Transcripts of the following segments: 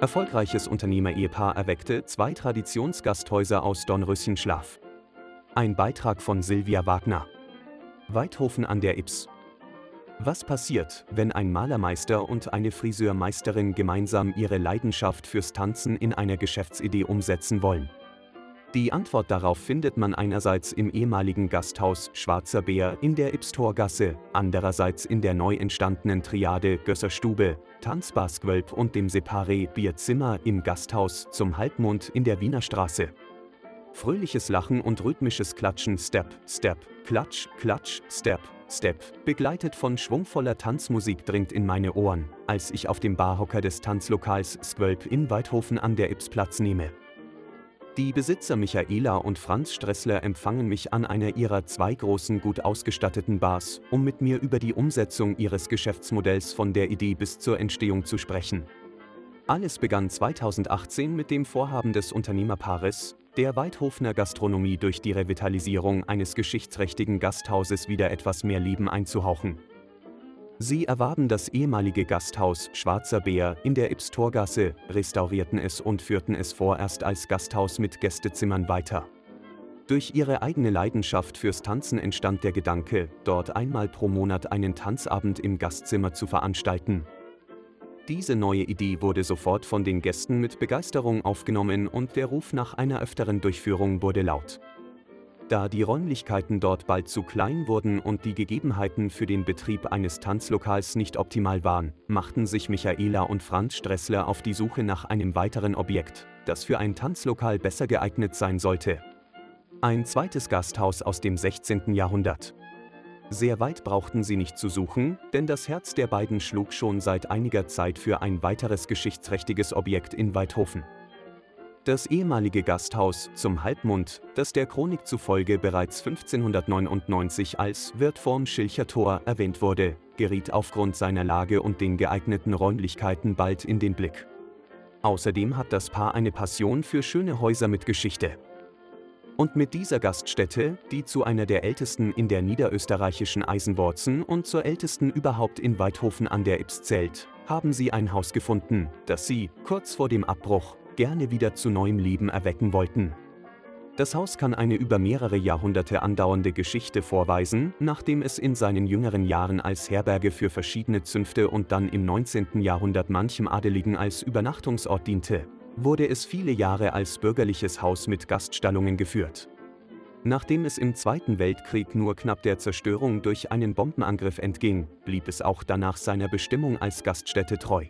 Erfolgreiches Unternehmer-Ehepaar erweckte zwei Traditionsgasthäuser aus Dornröschenschlaf. Ein Beitrag von Silvia Wagner. Weidhofen an der Ips. Was passiert, wenn ein Malermeister und eine Friseurmeisterin gemeinsam ihre Leidenschaft fürs Tanzen in einer Geschäftsidee umsetzen wollen? Die Antwort darauf findet man einerseits im ehemaligen Gasthaus Schwarzer Bär in der Ipstorgasse, andererseits in der neu entstandenen Triade Gösserstube, Tanzbarsgwölb und dem Separé Bierzimmer im Gasthaus zum Halbmond in der Wiener Straße. Fröhliches Lachen und rhythmisches Klatschen Step, Step, Klatsch, Klatsch, Step, Step, begleitet von schwungvoller Tanzmusik dringt in meine Ohren, als ich auf dem Barhocker des Tanzlokals Squölp in Weidhofen an der Ips Platz nehme. Die Besitzer Michaela und Franz Stressler empfangen mich an einer ihrer zwei großen gut ausgestatteten Bars, um mit mir über die Umsetzung ihres Geschäftsmodells von der Idee bis zur Entstehung zu sprechen. Alles begann 2018 mit dem Vorhaben des Unternehmerpaares, der Weidhofner Gastronomie durch die Revitalisierung eines geschichtsträchtigen Gasthauses wieder etwas mehr Leben einzuhauchen. Sie erwarben das ehemalige Gasthaus Schwarzer Bär in der Ibstorgasse, restaurierten es und führten es vorerst als Gasthaus mit Gästezimmern weiter. Durch ihre eigene Leidenschaft fürs Tanzen entstand der Gedanke, dort einmal pro Monat einen Tanzabend im Gastzimmer zu veranstalten. Diese neue Idee wurde sofort von den Gästen mit Begeisterung aufgenommen und der Ruf nach einer öfteren Durchführung wurde laut. Da die Räumlichkeiten dort bald zu klein wurden und die Gegebenheiten für den Betrieb eines Tanzlokals nicht optimal waren, machten sich Michaela und Franz Stressler auf die Suche nach einem weiteren Objekt, das für ein Tanzlokal besser geeignet sein sollte. Ein zweites Gasthaus aus dem 16. Jahrhundert. Sehr weit brauchten sie nicht zu suchen, denn das Herz der beiden schlug schon seit einiger Zeit für ein weiteres geschichtsträchtiges Objekt in Weidhofen. Das ehemalige Gasthaus zum Halbmond, das der Chronik zufolge bereits 1599 als Wirt vorm Schilcher Tor erwähnt wurde, geriet aufgrund seiner Lage und den geeigneten Räumlichkeiten bald in den Blick. Außerdem hat das Paar eine Passion für schöne Häuser mit Geschichte. Und mit dieser Gaststätte, die zu einer der ältesten in der niederösterreichischen Eisenwurzen und zur ältesten überhaupt in Weidhofen an der Ips zählt, haben sie ein Haus gefunden, das sie, kurz vor dem Abbruch, gerne wieder zu neuem Leben erwecken wollten. Das Haus kann eine über mehrere Jahrhunderte andauernde Geschichte vorweisen, nachdem es in seinen jüngeren Jahren als Herberge für verschiedene Zünfte und dann im 19. Jahrhundert manchem Adeligen als Übernachtungsort diente, wurde es viele Jahre als bürgerliches Haus mit Gaststallungen geführt. Nachdem es im Zweiten Weltkrieg nur knapp der Zerstörung durch einen Bombenangriff entging, blieb es auch danach seiner Bestimmung als Gaststätte treu.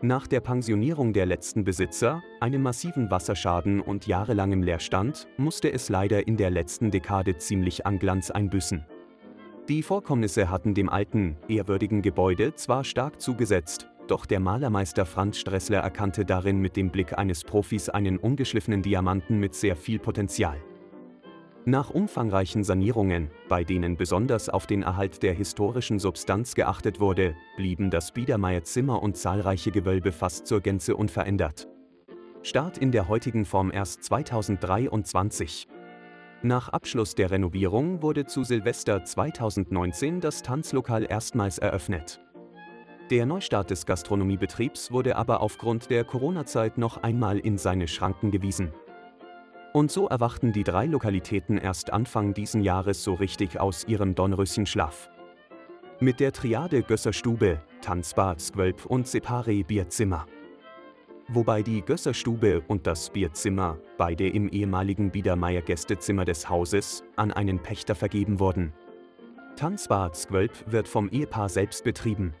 Nach der Pensionierung der letzten Besitzer, einem massiven Wasserschaden und jahrelangem Leerstand, musste es leider in der letzten Dekade ziemlich an Glanz einbüßen. Die Vorkommnisse hatten dem alten, ehrwürdigen Gebäude zwar stark zugesetzt, doch der Malermeister Franz Stressler erkannte darin mit dem Blick eines Profis einen ungeschliffenen Diamanten mit sehr viel Potenzial. Nach umfangreichen Sanierungen, bei denen besonders auf den Erhalt der historischen Substanz geachtet wurde, blieben das Biedermeier Zimmer und zahlreiche Gewölbe fast zur Gänze unverändert. Start in der heutigen Form erst 2023. Nach Abschluss der Renovierung wurde zu Silvester 2019 das Tanzlokal erstmals eröffnet. Der Neustart des Gastronomiebetriebs wurde aber aufgrund der Corona-Zeit noch einmal in seine Schranken gewiesen. Und so erwachten die drei Lokalitäten erst Anfang diesen Jahres so richtig aus ihrem Dornröschenschlaf. Mit der Triade Gösserstube, Tanzbad Squölp und Separé Bierzimmer. Wobei die Gösserstube und das Bierzimmer, beide im ehemaligen Biedermeier Gästezimmer des Hauses, an einen Pächter vergeben wurden. Tanzbad Squölp wird vom Ehepaar selbst betrieben,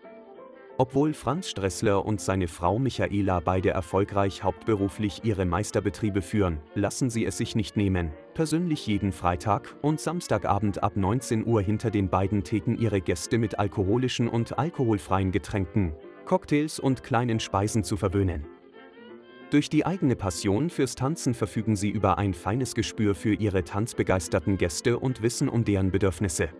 obwohl Franz Stressler und seine Frau Michaela beide erfolgreich hauptberuflich ihre Meisterbetriebe führen, lassen sie es sich nicht nehmen, persönlich jeden Freitag und Samstagabend ab 19 Uhr hinter den beiden Theken ihre Gäste mit alkoholischen und alkoholfreien Getränken, Cocktails und kleinen Speisen zu verwöhnen. Durch die eigene Passion fürs Tanzen verfügen sie über ein feines Gespür für ihre tanzbegeisterten Gäste und wissen um deren Bedürfnisse.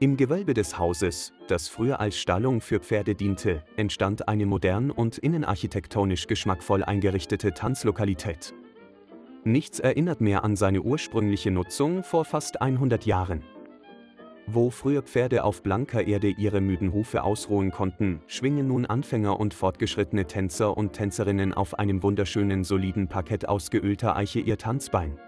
Im Gewölbe des Hauses, das früher als Stallung für Pferde diente, entstand eine modern und innenarchitektonisch geschmackvoll eingerichtete Tanzlokalität. Nichts erinnert mehr an seine ursprüngliche Nutzung vor fast 100 Jahren. Wo früher Pferde auf blanker Erde ihre müden Hufe ausruhen konnten, schwingen nun Anfänger und fortgeschrittene Tänzer und Tänzerinnen auf einem wunderschönen soliden Parkett aus geölter Eiche ihr Tanzbein.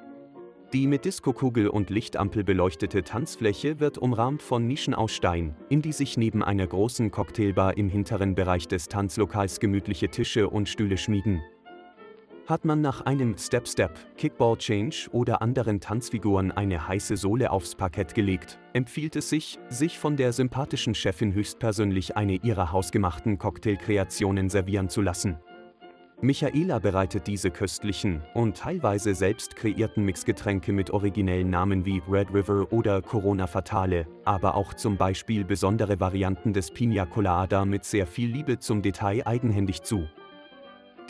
Die mit Diskokugel und Lichtampel beleuchtete Tanzfläche wird umrahmt von Nischen aus Stein, in die sich neben einer großen Cocktailbar im hinteren Bereich des Tanzlokals gemütliche Tische und Stühle schmiegen, hat man nach einem Step-Step, Kickball Change oder anderen Tanzfiguren eine heiße Sohle aufs Parkett gelegt, empfiehlt es sich, sich von der sympathischen Chefin höchstpersönlich eine ihrer hausgemachten Cocktailkreationen servieren zu lassen. Michaela bereitet diese köstlichen und teilweise selbst kreierten Mixgetränke mit originellen Namen wie Red River oder Corona Fatale, aber auch zum Beispiel besondere Varianten des Pina Colada mit sehr viel Liebe zum Detail eigenhändig zu.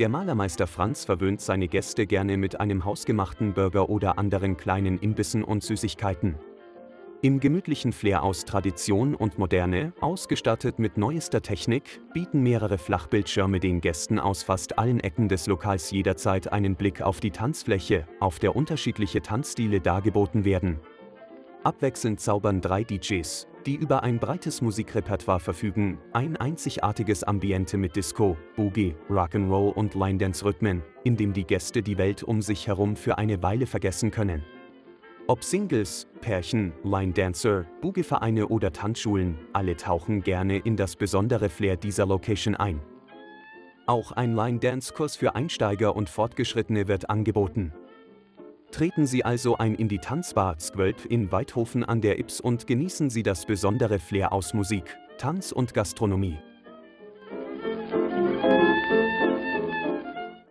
Der Malermeister Franz verwöhnt seine Gäste gerne mit einem hausgemachten Burger oder anderen kleinen Imbissen und Süßigkeiten. Im gemütlichen Flair aus Tradition und Moderne, ausgestattet mit neuester Technik, bieten mehrere Flachbildschirme den Gästen aus fast allen Ecken des Lokals jederzeit einen Blick auf die Tanzfläche, auf der unterschiedliche Tanzstile dargeboten werden. Abwechselnd zaubern drei DJs, die über ein breites Musikrepertoire verfügen, ein einzigartiges Ambiente mit Disco, Boogie, Rock'n'Roll und Line-Dance-Rhythmen, in dem die Gäste die Welt um sich herum für eine Weile vergessen können. Ob Singles, Pärchen, Line-Dancer, Boogie-Vereine oder Tanzschulen, alle tauchen gerne in das besondere Flair dieser Location ein. Auch ein Line-Dance-Kurs für Einsteiger und Fortgeschrittene wird angeboten. Treten Sie also ein in die Tanzbar Squelp in Weidhofen an der Ips und genießen Sie das besondere Flair aus Musik, Tanz und Gastronomie.